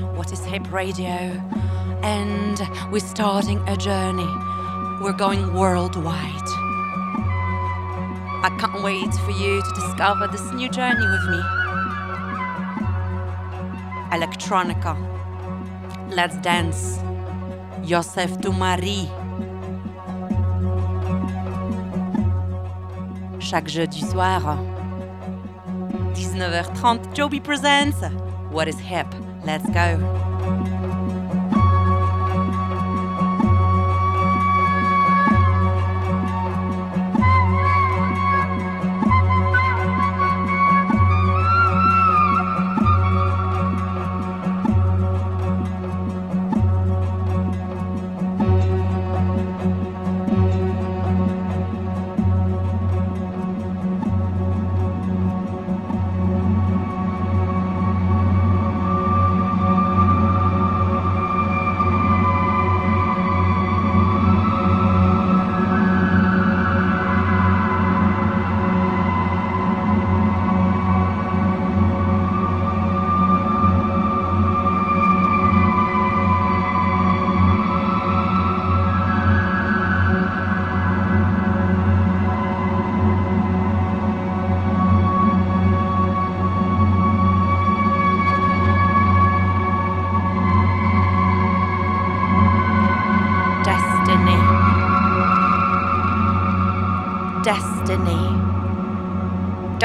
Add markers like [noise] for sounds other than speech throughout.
What is Hip Radio? And we're starting a journey. We're going worldwide. I can't wait for you to discover this new journey with me. Electronica. Let's dance. Joseph Du Marie. Chaque jeudi soir, 19h30, Jobee presents What is Hip? Let's go.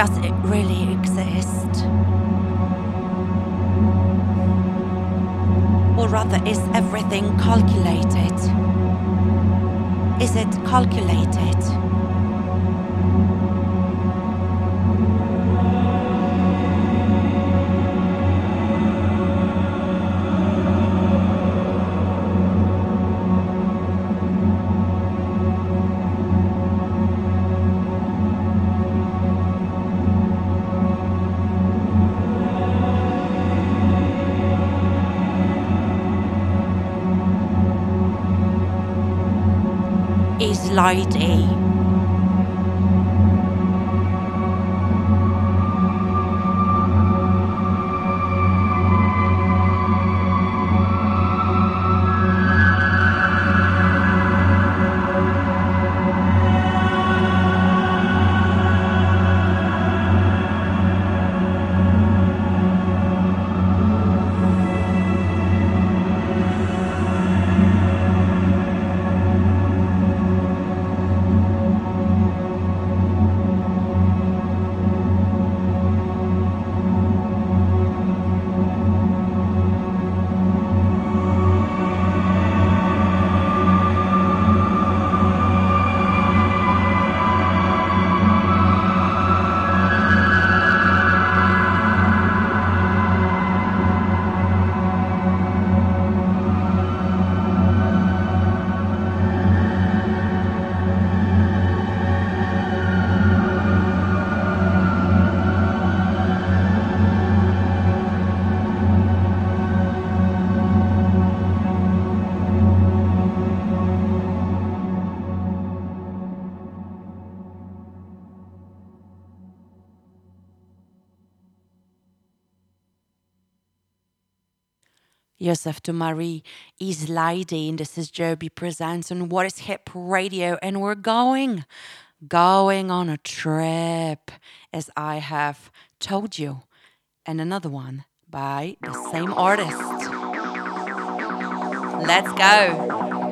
Does it really exist? Or rather, is everything calculated? Is it calculated? Is Yosef to Marie is and this is Jobee Presents on What is Hip Radio, and we're going, going on a trip, as I have told you, and another one by the same artist. Let's go.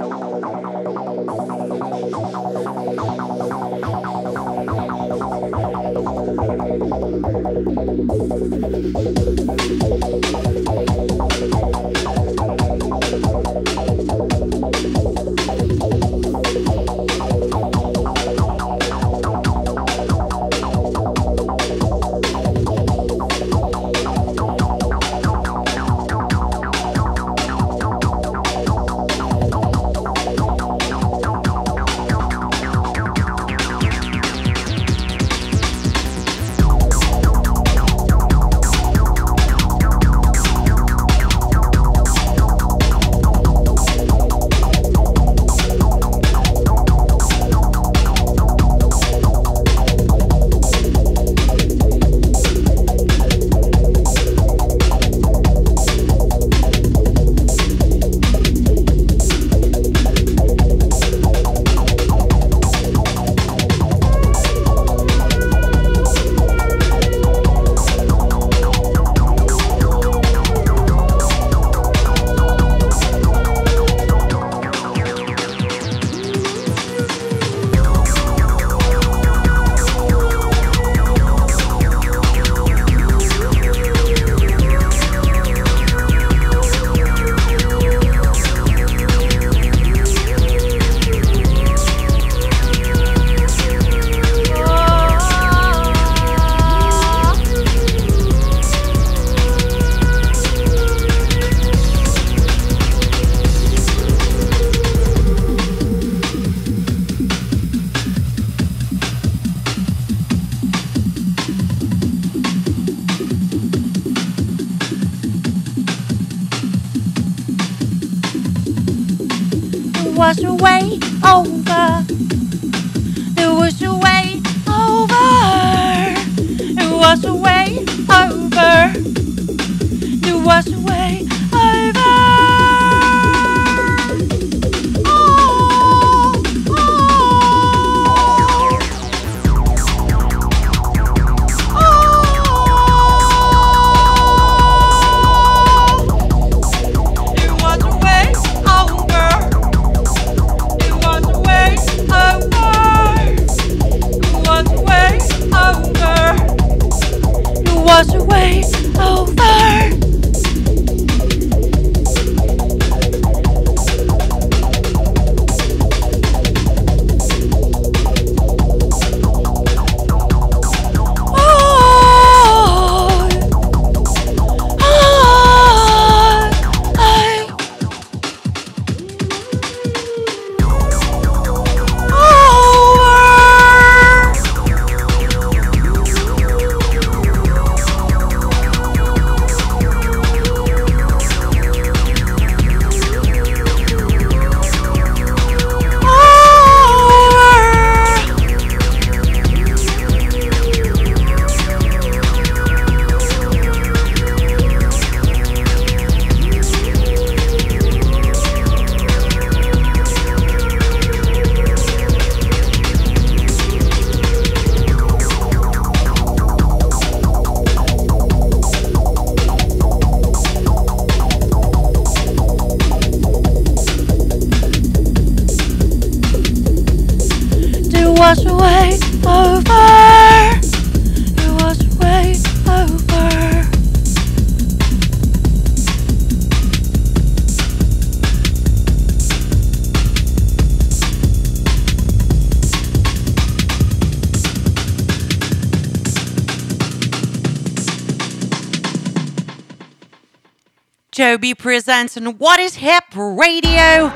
presents and What Is Hip Radio,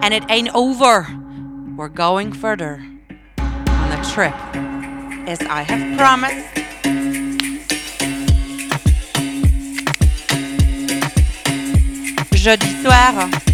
and it ain't over. We're going further on the trip, as I have promised. Jeudi soir.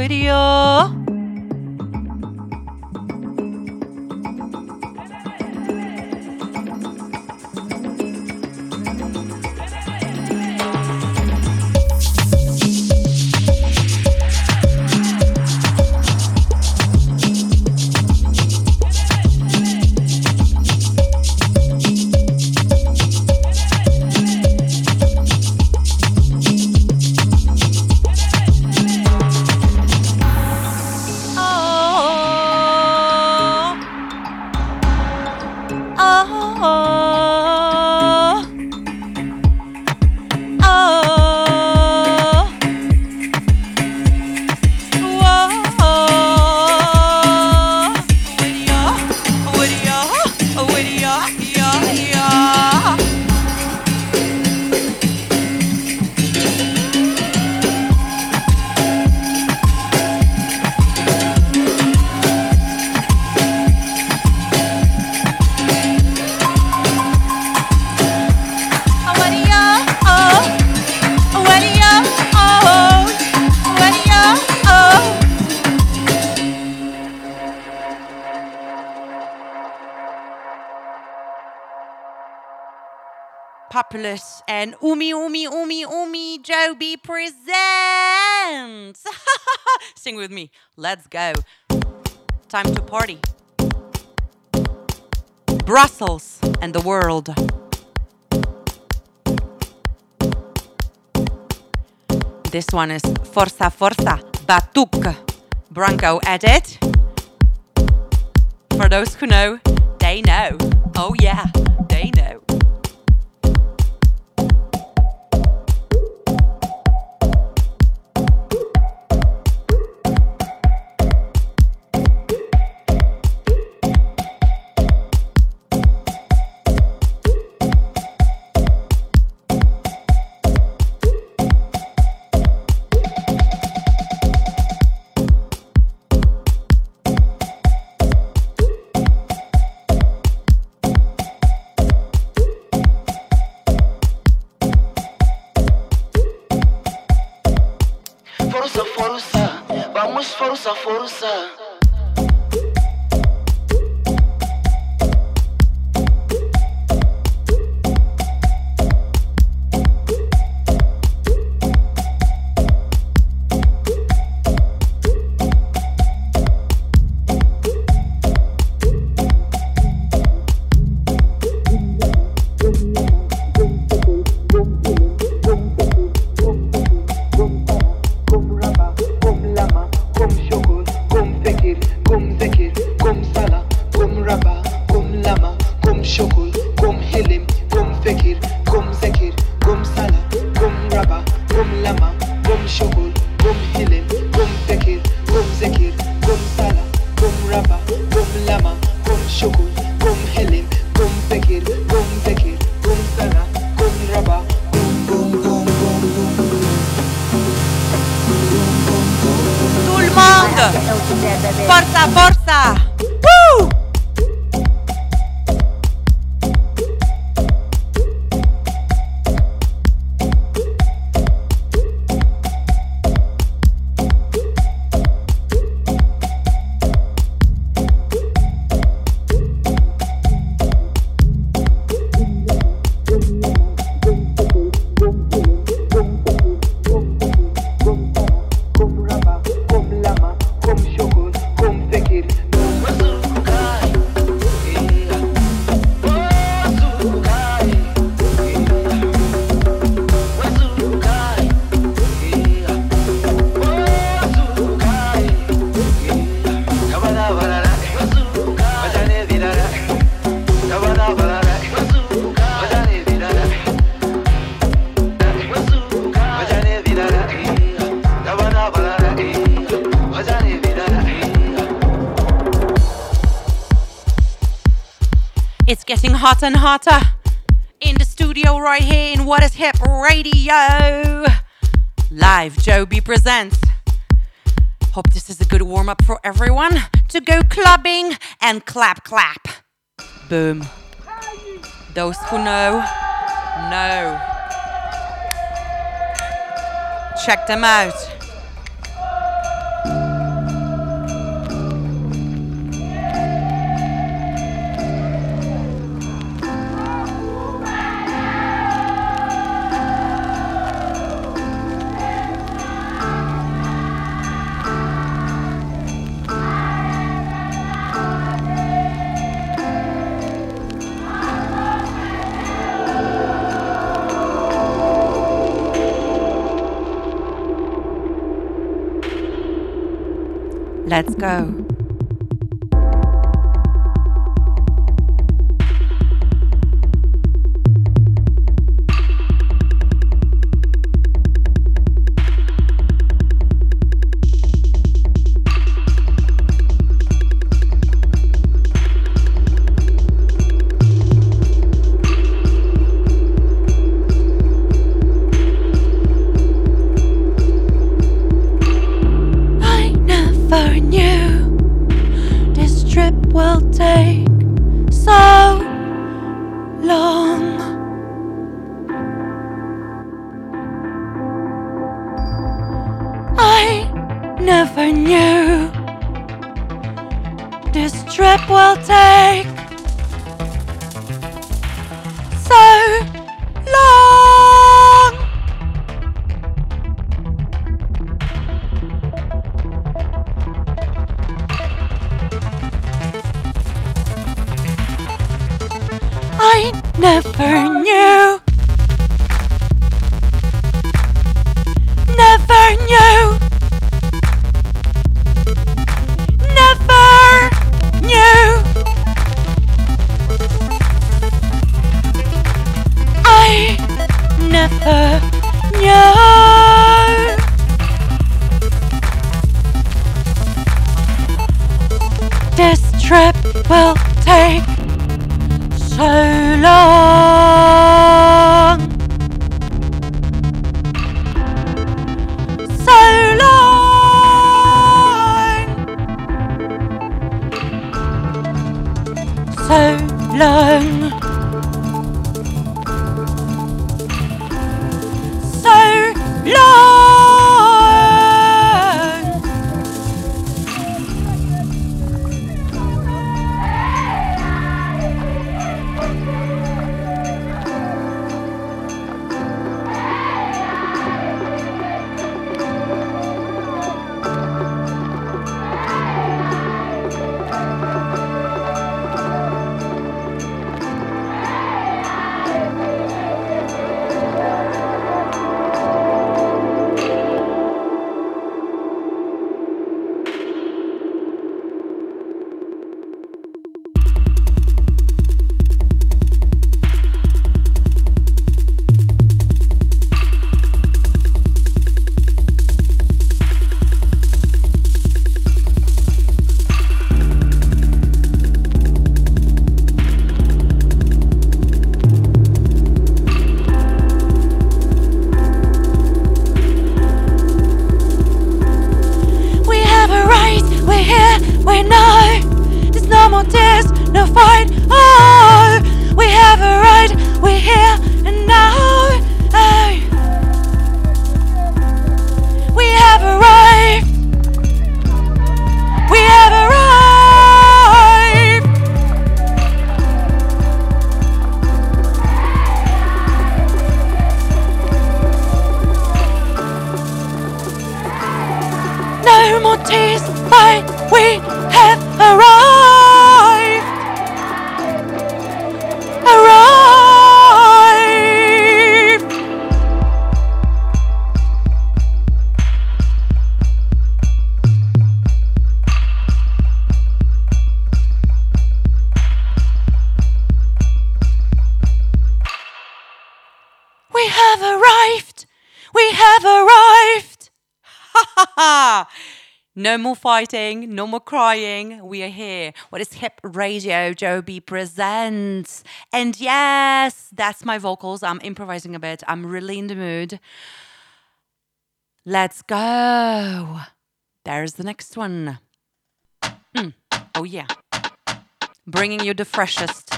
with you. [laughs] Sing with me. Let's go. Time to party. Brussels and the world. This one is Forza Forza Batuk Branco edit. For those who know, they know. Oh yeah, they know. Hotter and hotter in the studio right here in What is Hip Radio. Live Jobee presents. Hope this is a good warm up for everyone to go clubbing and clap clap. Boom. Those who know, know. Check them out. Let's go. Fighting, no more crying. We are here. What is Hip Radio? Jobee presents. And yes, that's my vocals. I'm improvising a bit. I'm really in the mood. Let's go. There's the next one. Mm. Oh, yeah. Bringing you the freshest,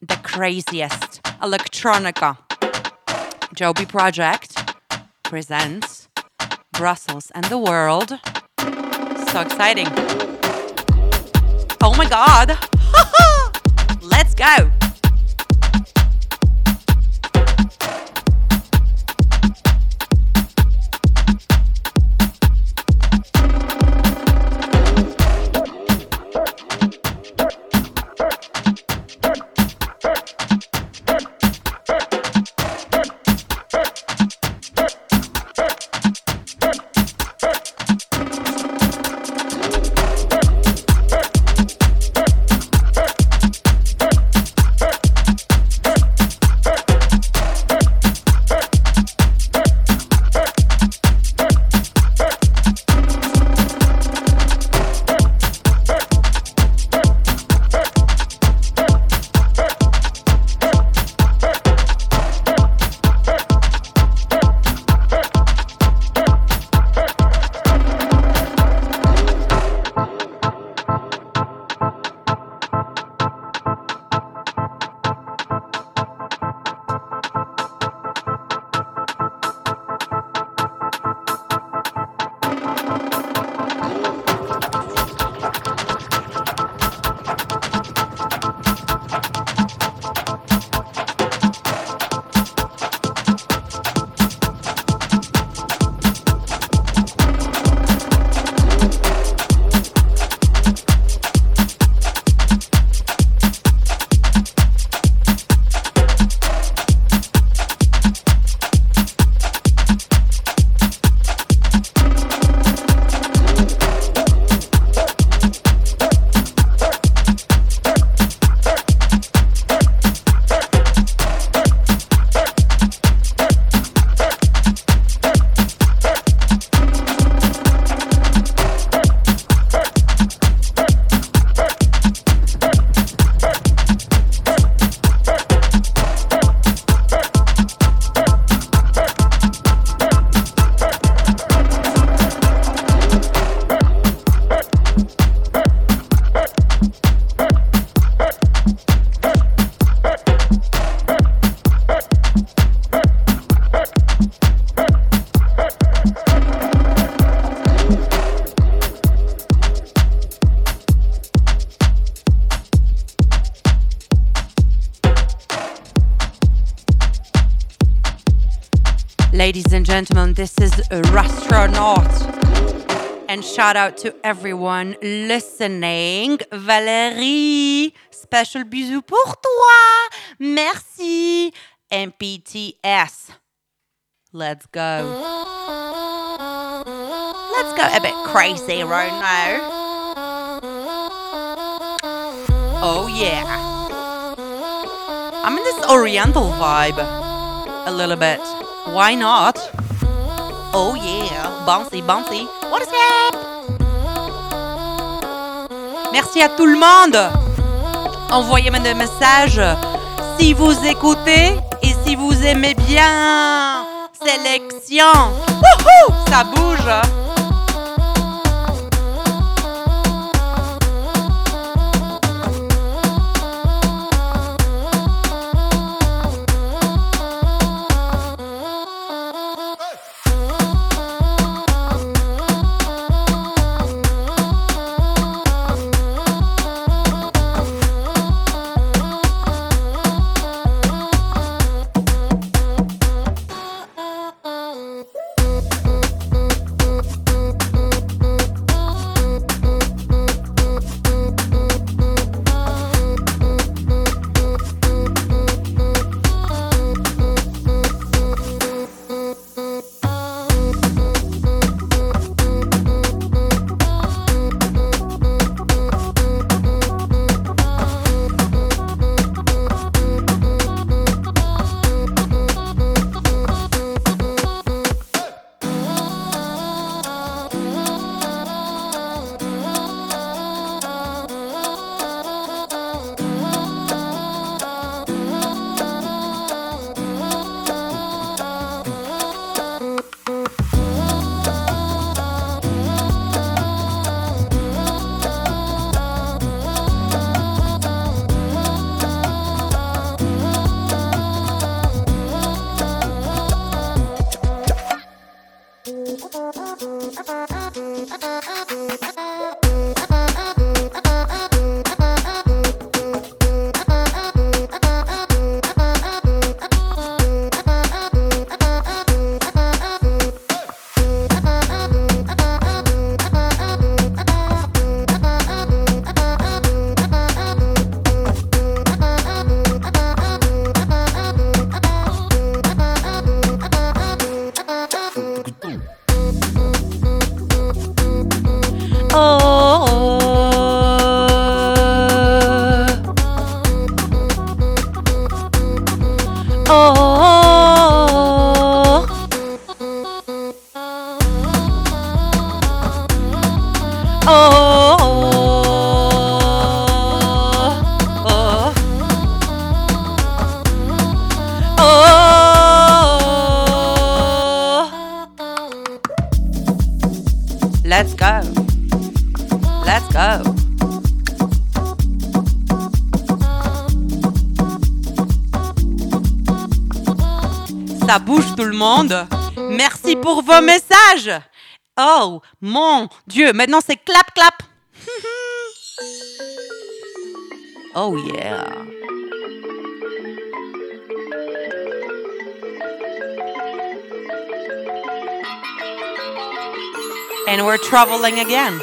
the craziest electronica. Jobee Project presents Brussels and the World. So exciting. Oh my god. [laughs] shout out to everyone listening. Valérie, special bisous pour toi. Merci. MPTS. Let's go. Let's go a bit crazy right now. Oh yeah. I'm in this oriental vibe. A little bit. Why not? Oh yeah. Bouncy, bouncy. What is? Merci à tout le monde. Envoyez-moi des messages si vous écoutez et si vous aimez bien. Sélection. Wouhou, ça bouge. Vos messages. Oh mon Dieu, maintenant c'est clap clap. [laughs] oh yeah. And we're traveling again.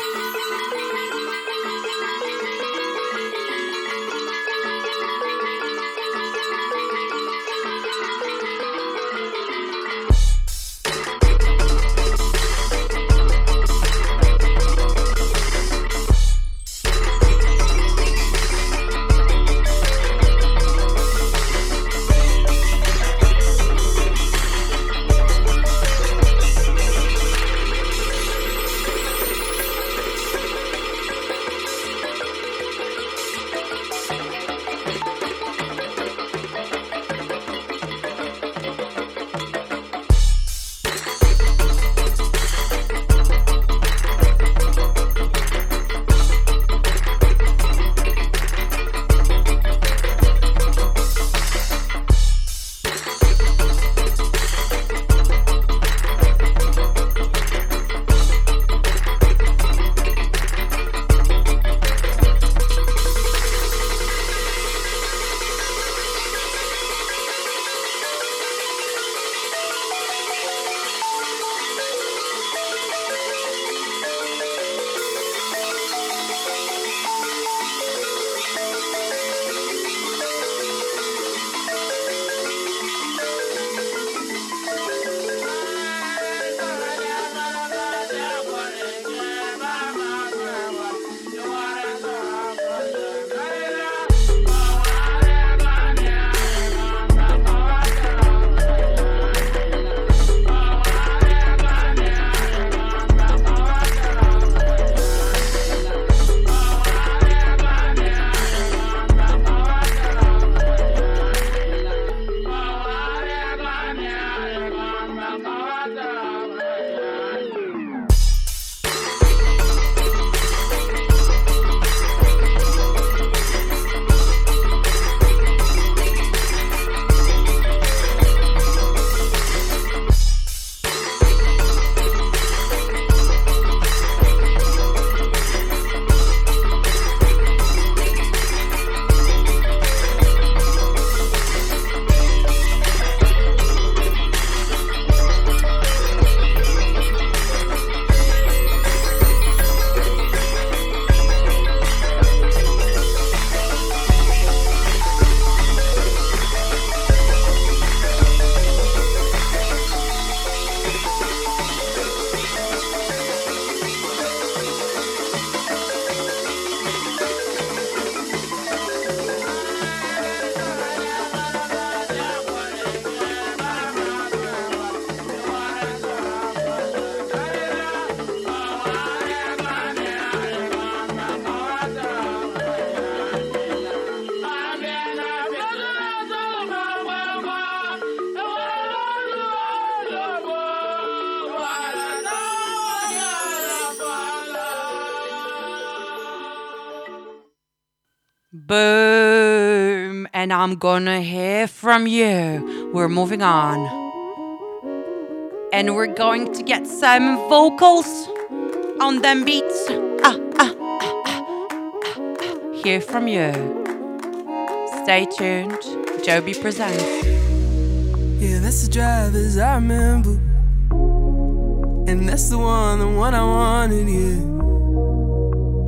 I'm gonna hear from you. We're moving on. And we're going to get some vocals on them beats. Ah, ah, ah. Hear from you. Stay tuned. Jobee presents. Yeah, that's the drivers I remember. And that's the one, the one I wanted, yeah.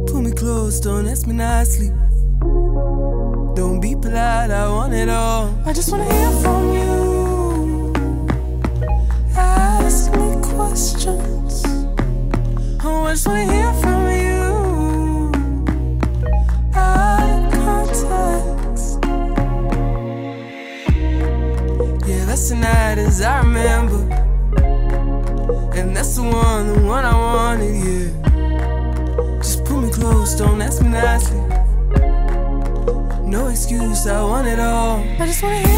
Pull me close, don't ask me nicely. Polite, I want it all. I just wanna hear from you. Ask me questions. Oh, I just wanna hear from you. Out of context. Yeah, that's the night as I remember. And that's the one, the one I wanted, yeah. Just pull me close, don't ask me nicely. Excuse, I want it all. I just wanna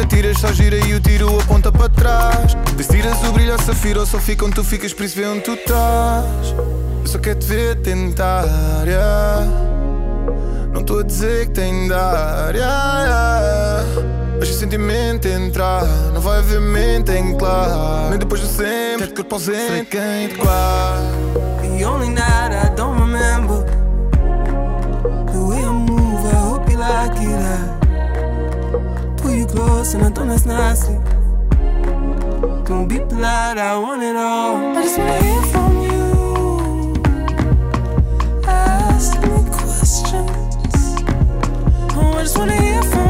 que atiras só gira e o tiro aponta para trás. Vê se tiras o brilho ao safira ou só fica onde tu ficas, por isso vê onde tu estás. Eu só quero te ver tentar, yeah. Não estou a dizer que tem de dar, yeah, yeah. Se o sentimento entrar, não vai haver mente em claro. Nem depois do sempre, ter corpo ausente, quem te guarda. Close and I don't ask nicely Don't be polite, I want it all. I just wanna hear from you. Ask me questions. Oh, I just wanna hear from you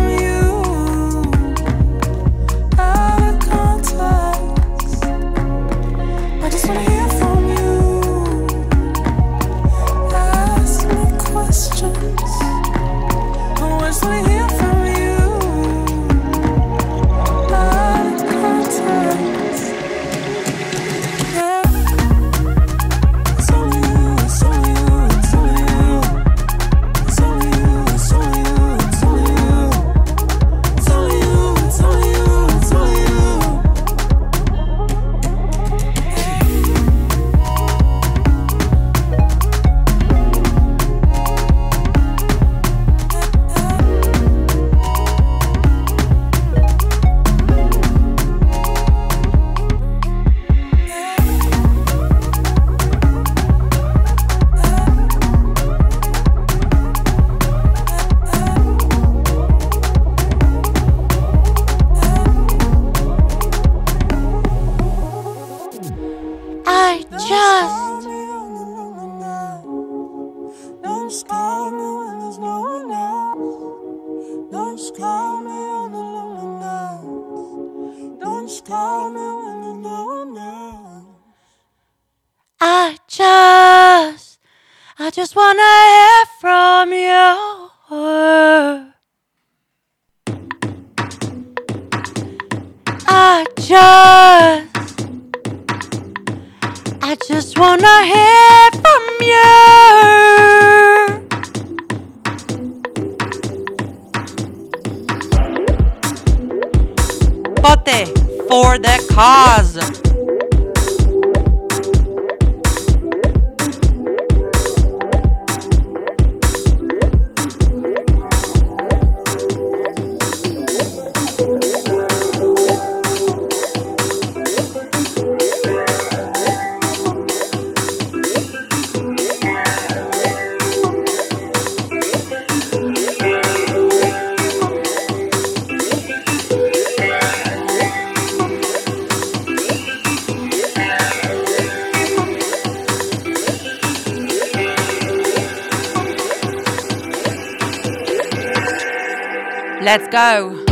Let's go.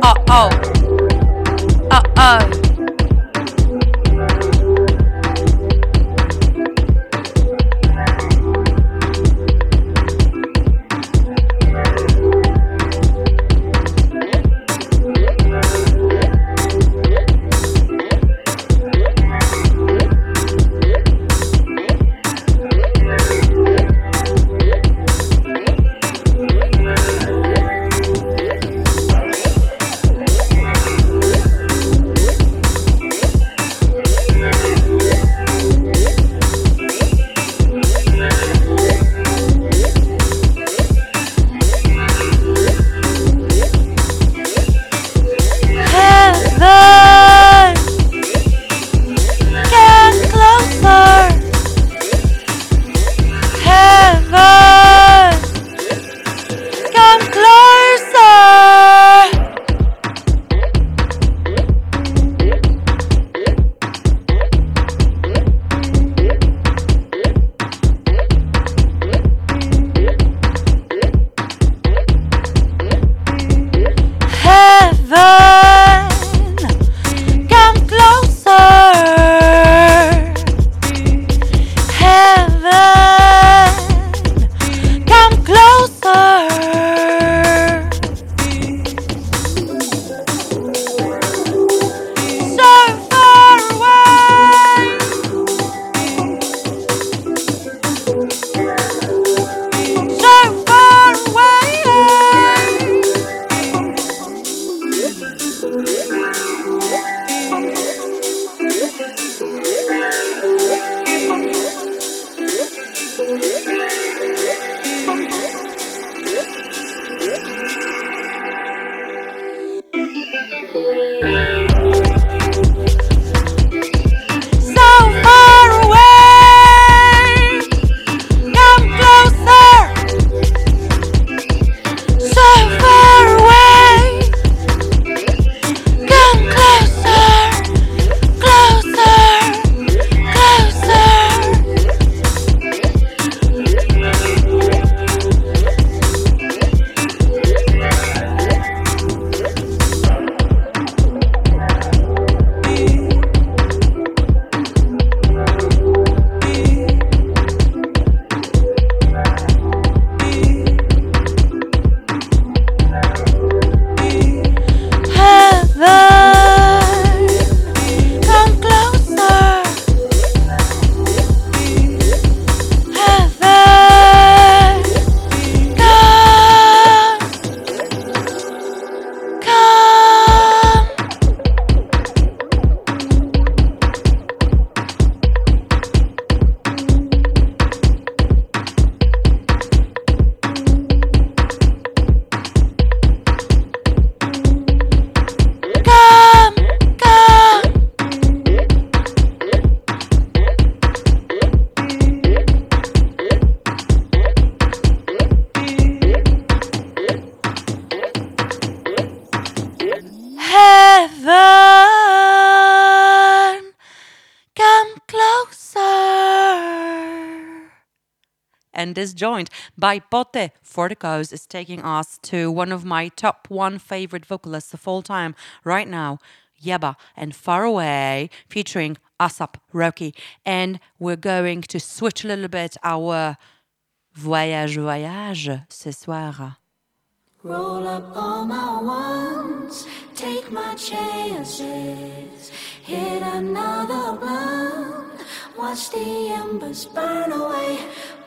Uh oh. Uh oh. By Pote Forticos is taking us to one of my top one favorite vocalists of all time right now, Yebba and Far Away, featuring Asap Rocky. And we're going to switch a little bit our voyage voyage ce soir. Roll up all my ones, take my chances, hit another blunt, watch the embers burn away,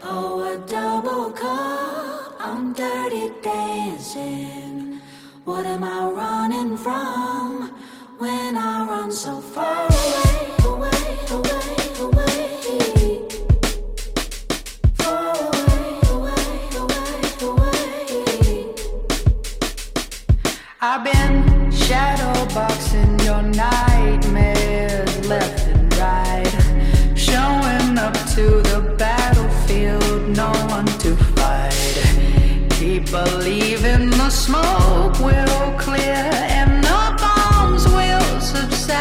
pour a double cup, I'm dirty dancing. What am I running from when I run so far away, away, away, away? Far away, away, away, away. I've been shadow boxing your nightmares Keep believing the smoke will clear and the bombs will subside.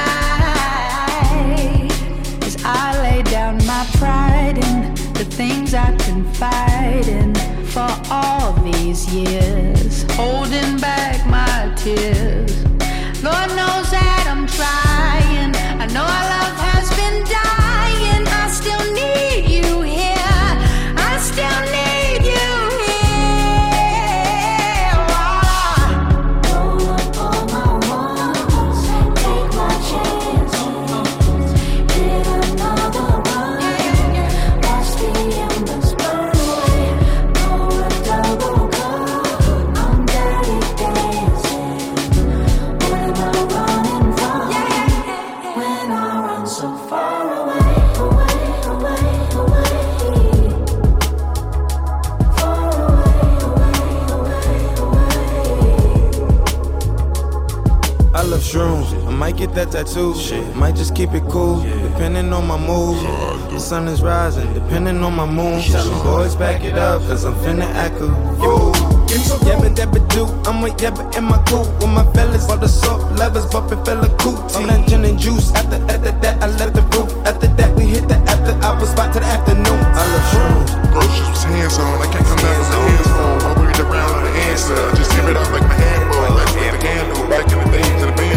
As I lay down my pride in the things I've been fighting for all these years, holding back my tears. Lord knows that I'm trying. I know our love get that tattoo. Shit. Might just keep it cool, depending on my mood. The sun is rising, depending on my moon. Tell them boys back it up, cause I'm finna act a fool. Yabba dabba do, I'm a yabba in my cool with my fellas. For the soft levers, bumping fella cootie. I'm that gin and juice. After, after that, I left the roof. After that, we hit the after hours spot to the afternoon. I love shrooms. Groceries was hands on, I can't come back with my hands full. I worried around on the answer. Just give it up like my hand full. Like the handle. Back in the days of the band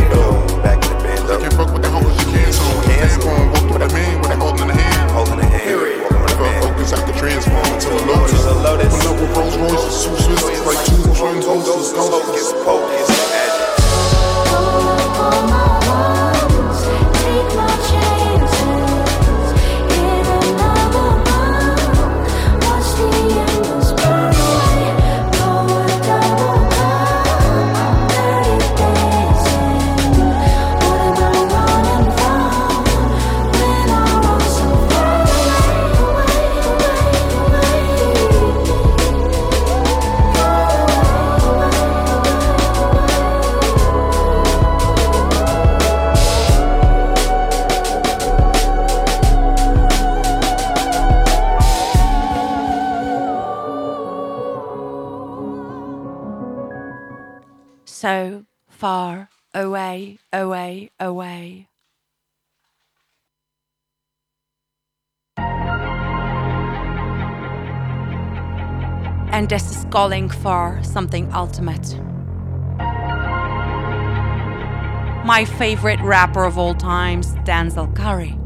two Swisses, like two hostess. Focus, focus, away, away, away. And this is calling for something ultimate. My favorite rapper of all times, Denzel Curry.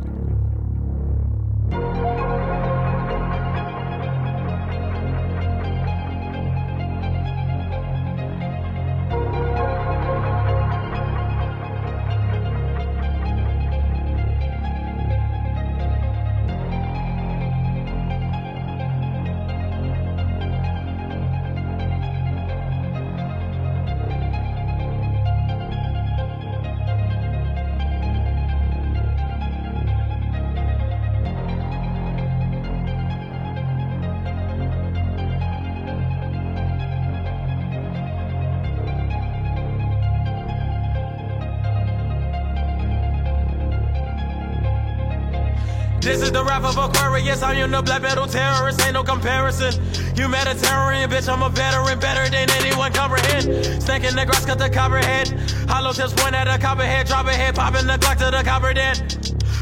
This is the rap of Aquarius. I am the black metal terrorist. Ain't no comparison. You Mediterranean, bitch. I'm a veteran, better than anyone comprehend. Snake in the grass, cut the copperhead. Hollow tips point at a copperhead. Drop a head, popping the clock to the copper dead.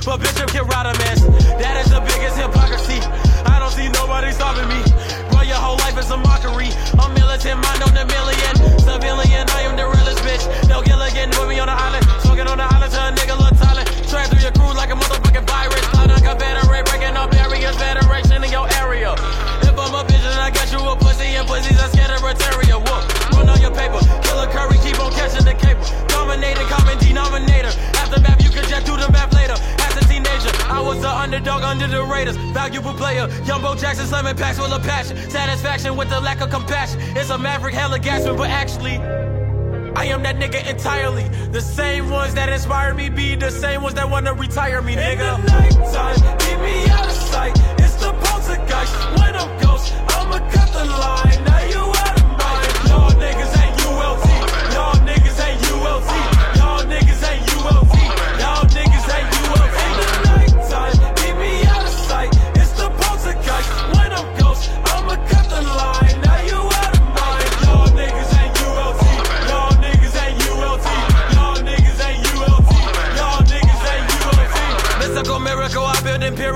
But Bishop can ride a mess. That is the biggest hypocrisy. I don't see nobody stopping me. Bro, your whole life is a mockery. I'm militant, mind on a million. Civilian, I am the realest bitch. No Gilligan with me on the island. Smoking on the island to a nigga look silent. Track through your crew like a motherfucking virus. Cloud on Confederate, breaking up barriers, federation in your area. If I'm a then I got you a pussy and pussies are scared of Rotarian. Whoop, run on your paper. Killer Curry, keep on catching the cable. Dominating, common denominator. Aftermath, you can jet through the map later. As a teenager, I was the underdog under the Raiders. Valuable player, young Bo Jackson slamming packs full of passion. Satisfaction with the lack of compassion. It's a maverick, hella gasping, but actually. I am that nigga entirely. The same ones that inspire me be the same ones that wanna retire me, nigga. In the nighttime, keep me out of sight. It's the poltergeist. When I'm ghost, I'ma cut the line. Now you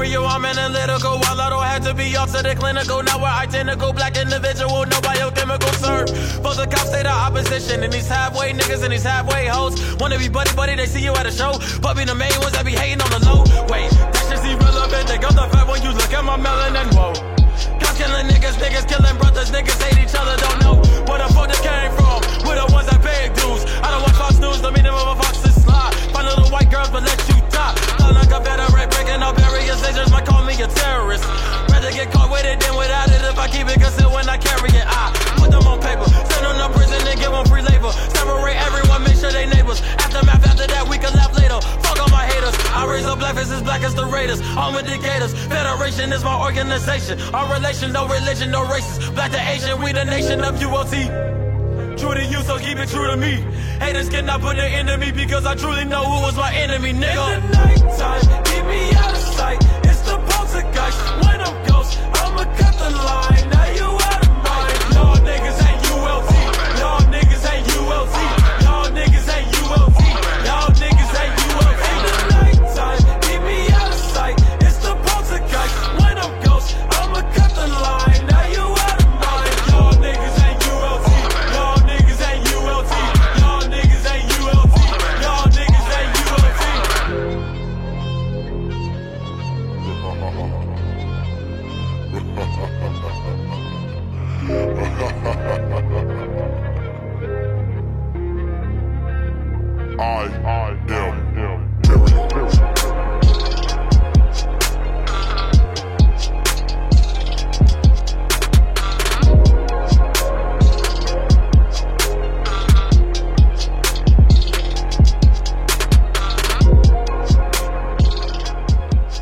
imperial. I'm analytical. While I don't have to be off to the clinical. Now we're identical. Black individual, no biochemical serve. For the cops, say the opposition. And these halfway niggas and these halfway hoes. Wanna be buddy buddy, they see you at a show. But be the main ones that be hating on the low. Wait, that shit's irrelevant. They got the fat when you look at my melanin. Whoa. Relation, no religion, no races. Black to Asian, we the nation of UOT. True to you, so keep it true to me. Haters cannot put an enemy because I truly know who was my enemy, nigga. In the nighttime, keep me out of sight. It's the poltergeist.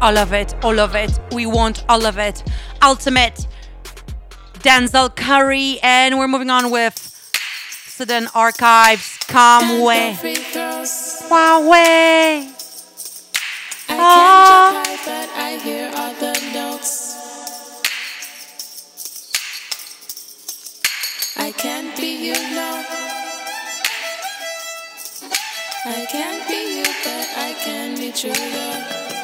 All of it, all of it. We want all of it. Ultimate Denzel Curry. And we're moving on with Sudan Archives. Come way. Wow way. I Ah. can't high, but I hear all the notes. I can't be you, no. I can't be you, but I can be true, though.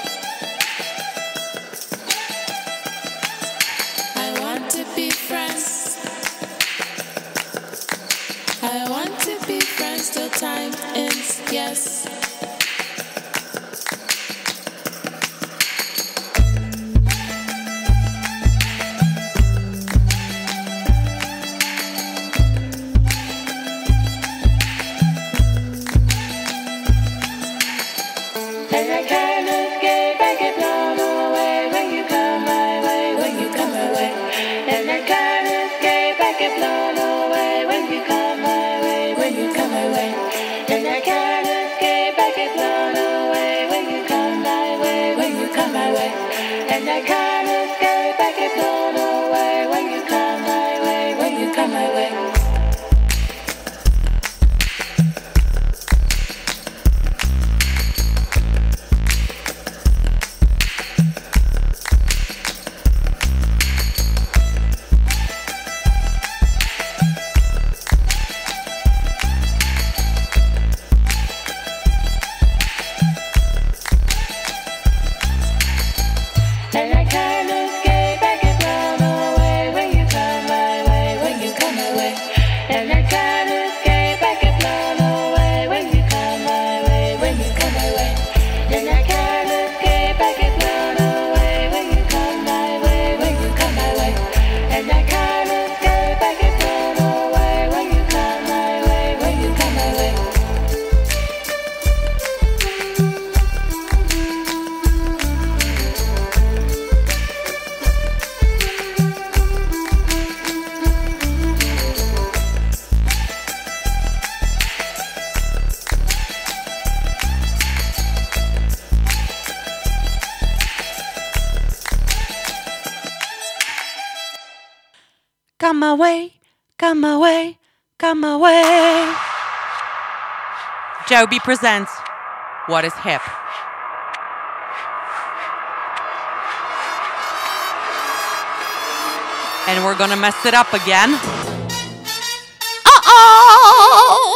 My way, come my way, come my way. Jobee presents What is Hip? And we're gonna mess it up again. Uh-oh!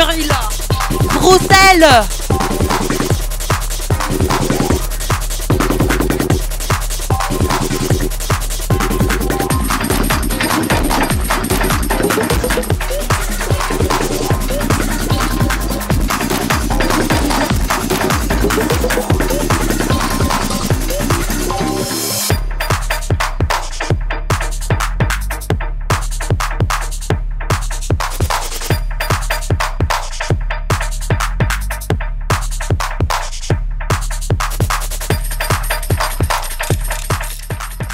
Gorilla Bruxelles.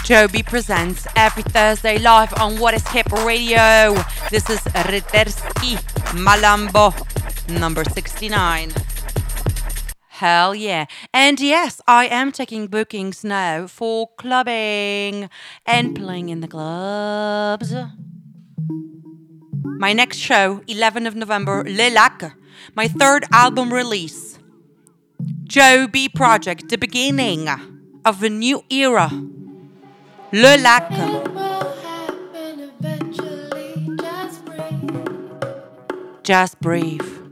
Jobee presents every Thursday live on What is Hip Radio. This is Ryterski Malambo number 69. Hell yeah. And yes, I am taking bookings now for clubbing and playing in the clubs. My next show, 11th of November, Le Lac, my third album release. Jobee Project, the beginning of a new era. Le Lac. It will happen eventually. Just breathe.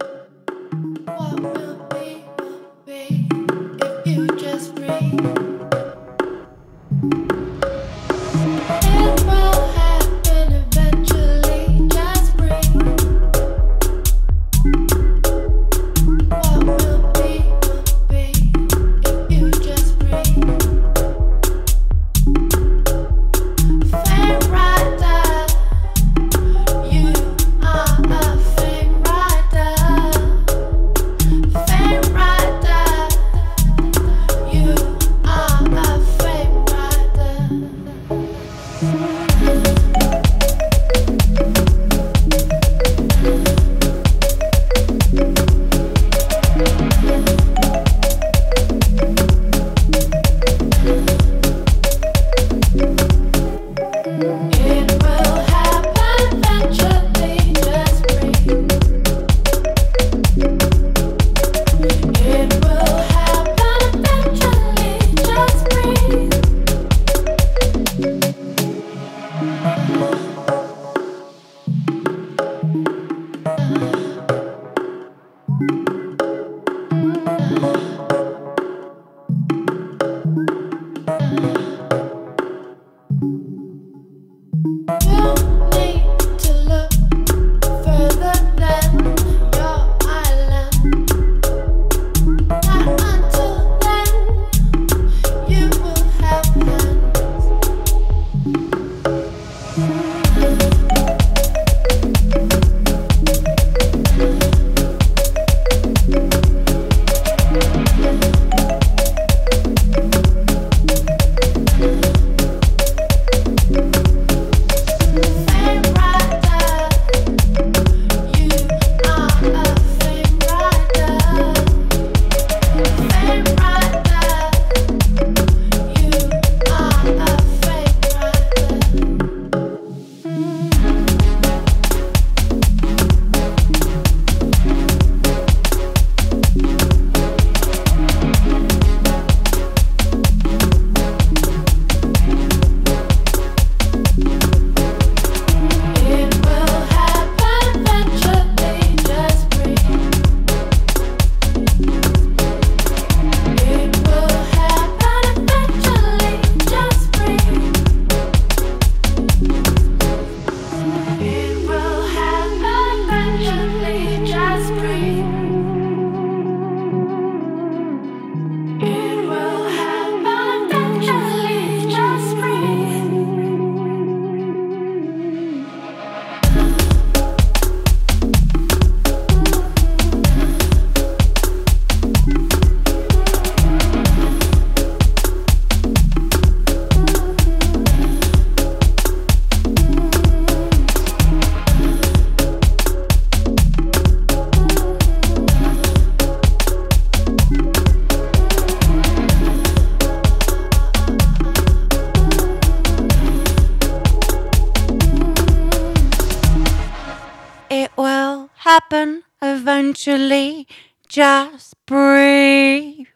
Eventually. Just breathe.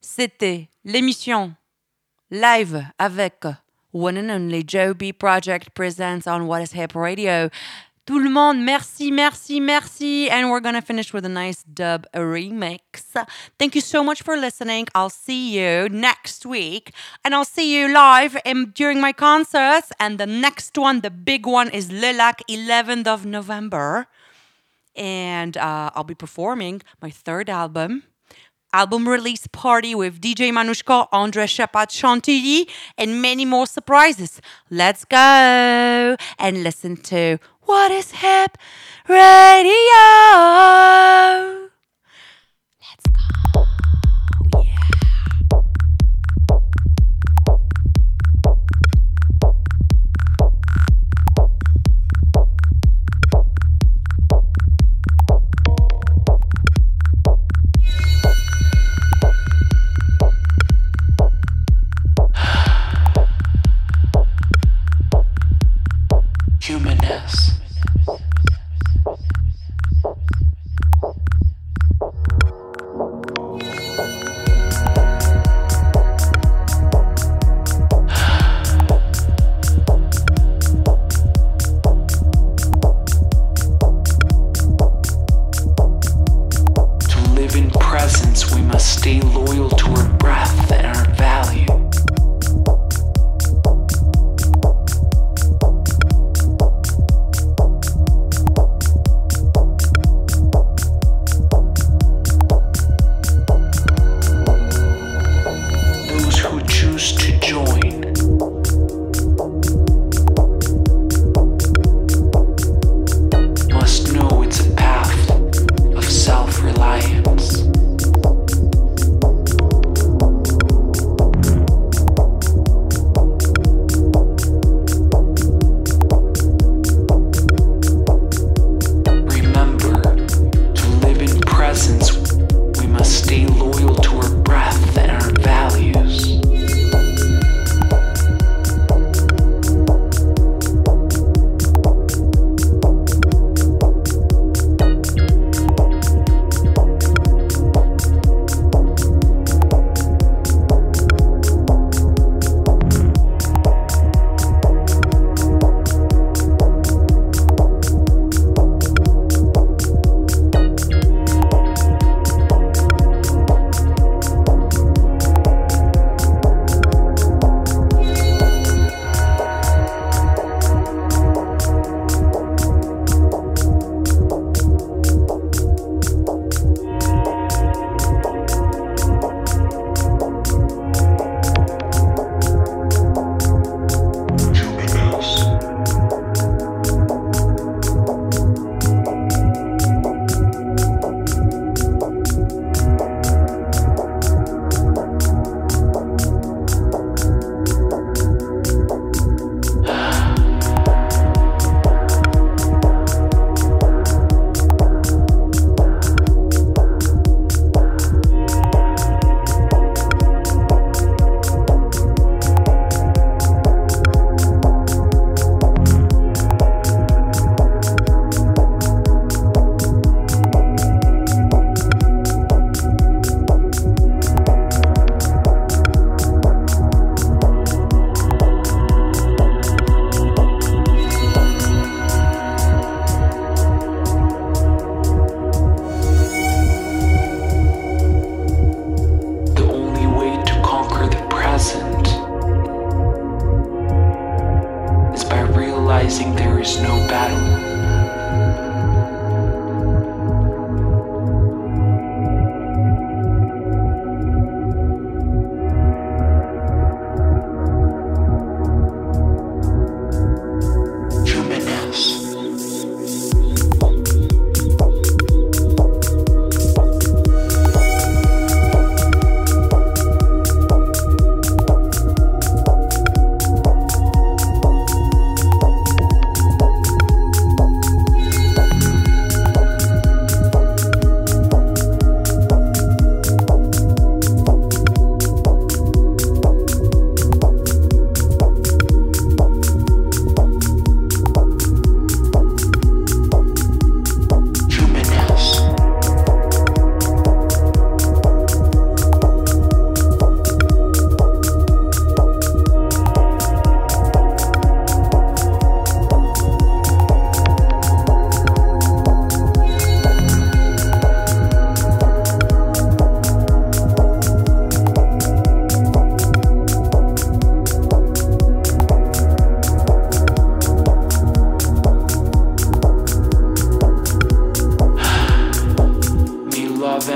C'était l'émission live avec One and Only Jobee Project presents on What is Hip Radio. Tout le monde, merci, merci, merci. And we're gonna finish with a nice dub remix. Thank you so much for listening. I'll see you next week. And I'll see you live in, during my concerts. And the next one, the big one, is Lilac, 11th of November. And uh, I'll be performing my third album album release party with DJ Manushka, Andre Shepat Chantilly, and many more surprises. Let's go and listen to What is Hip Radio. Let's go.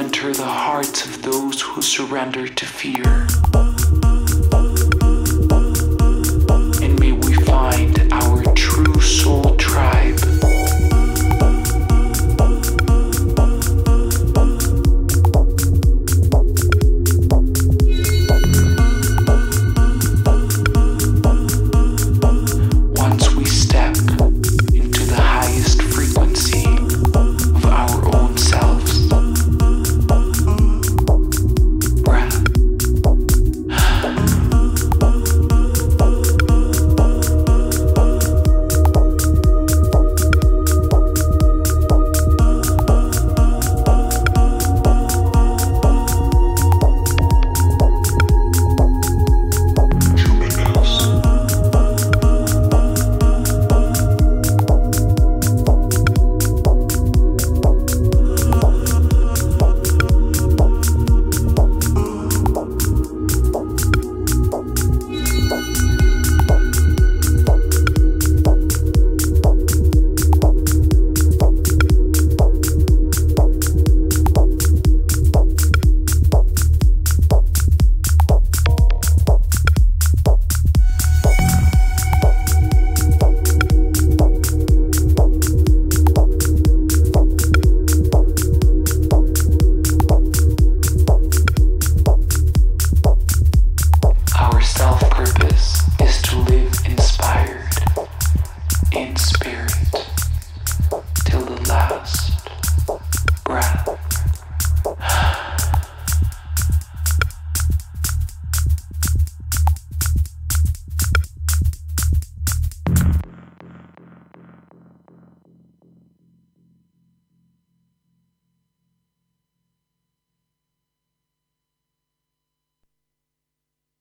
enter the hearts of those who surrender to fear. And may we find our true soul.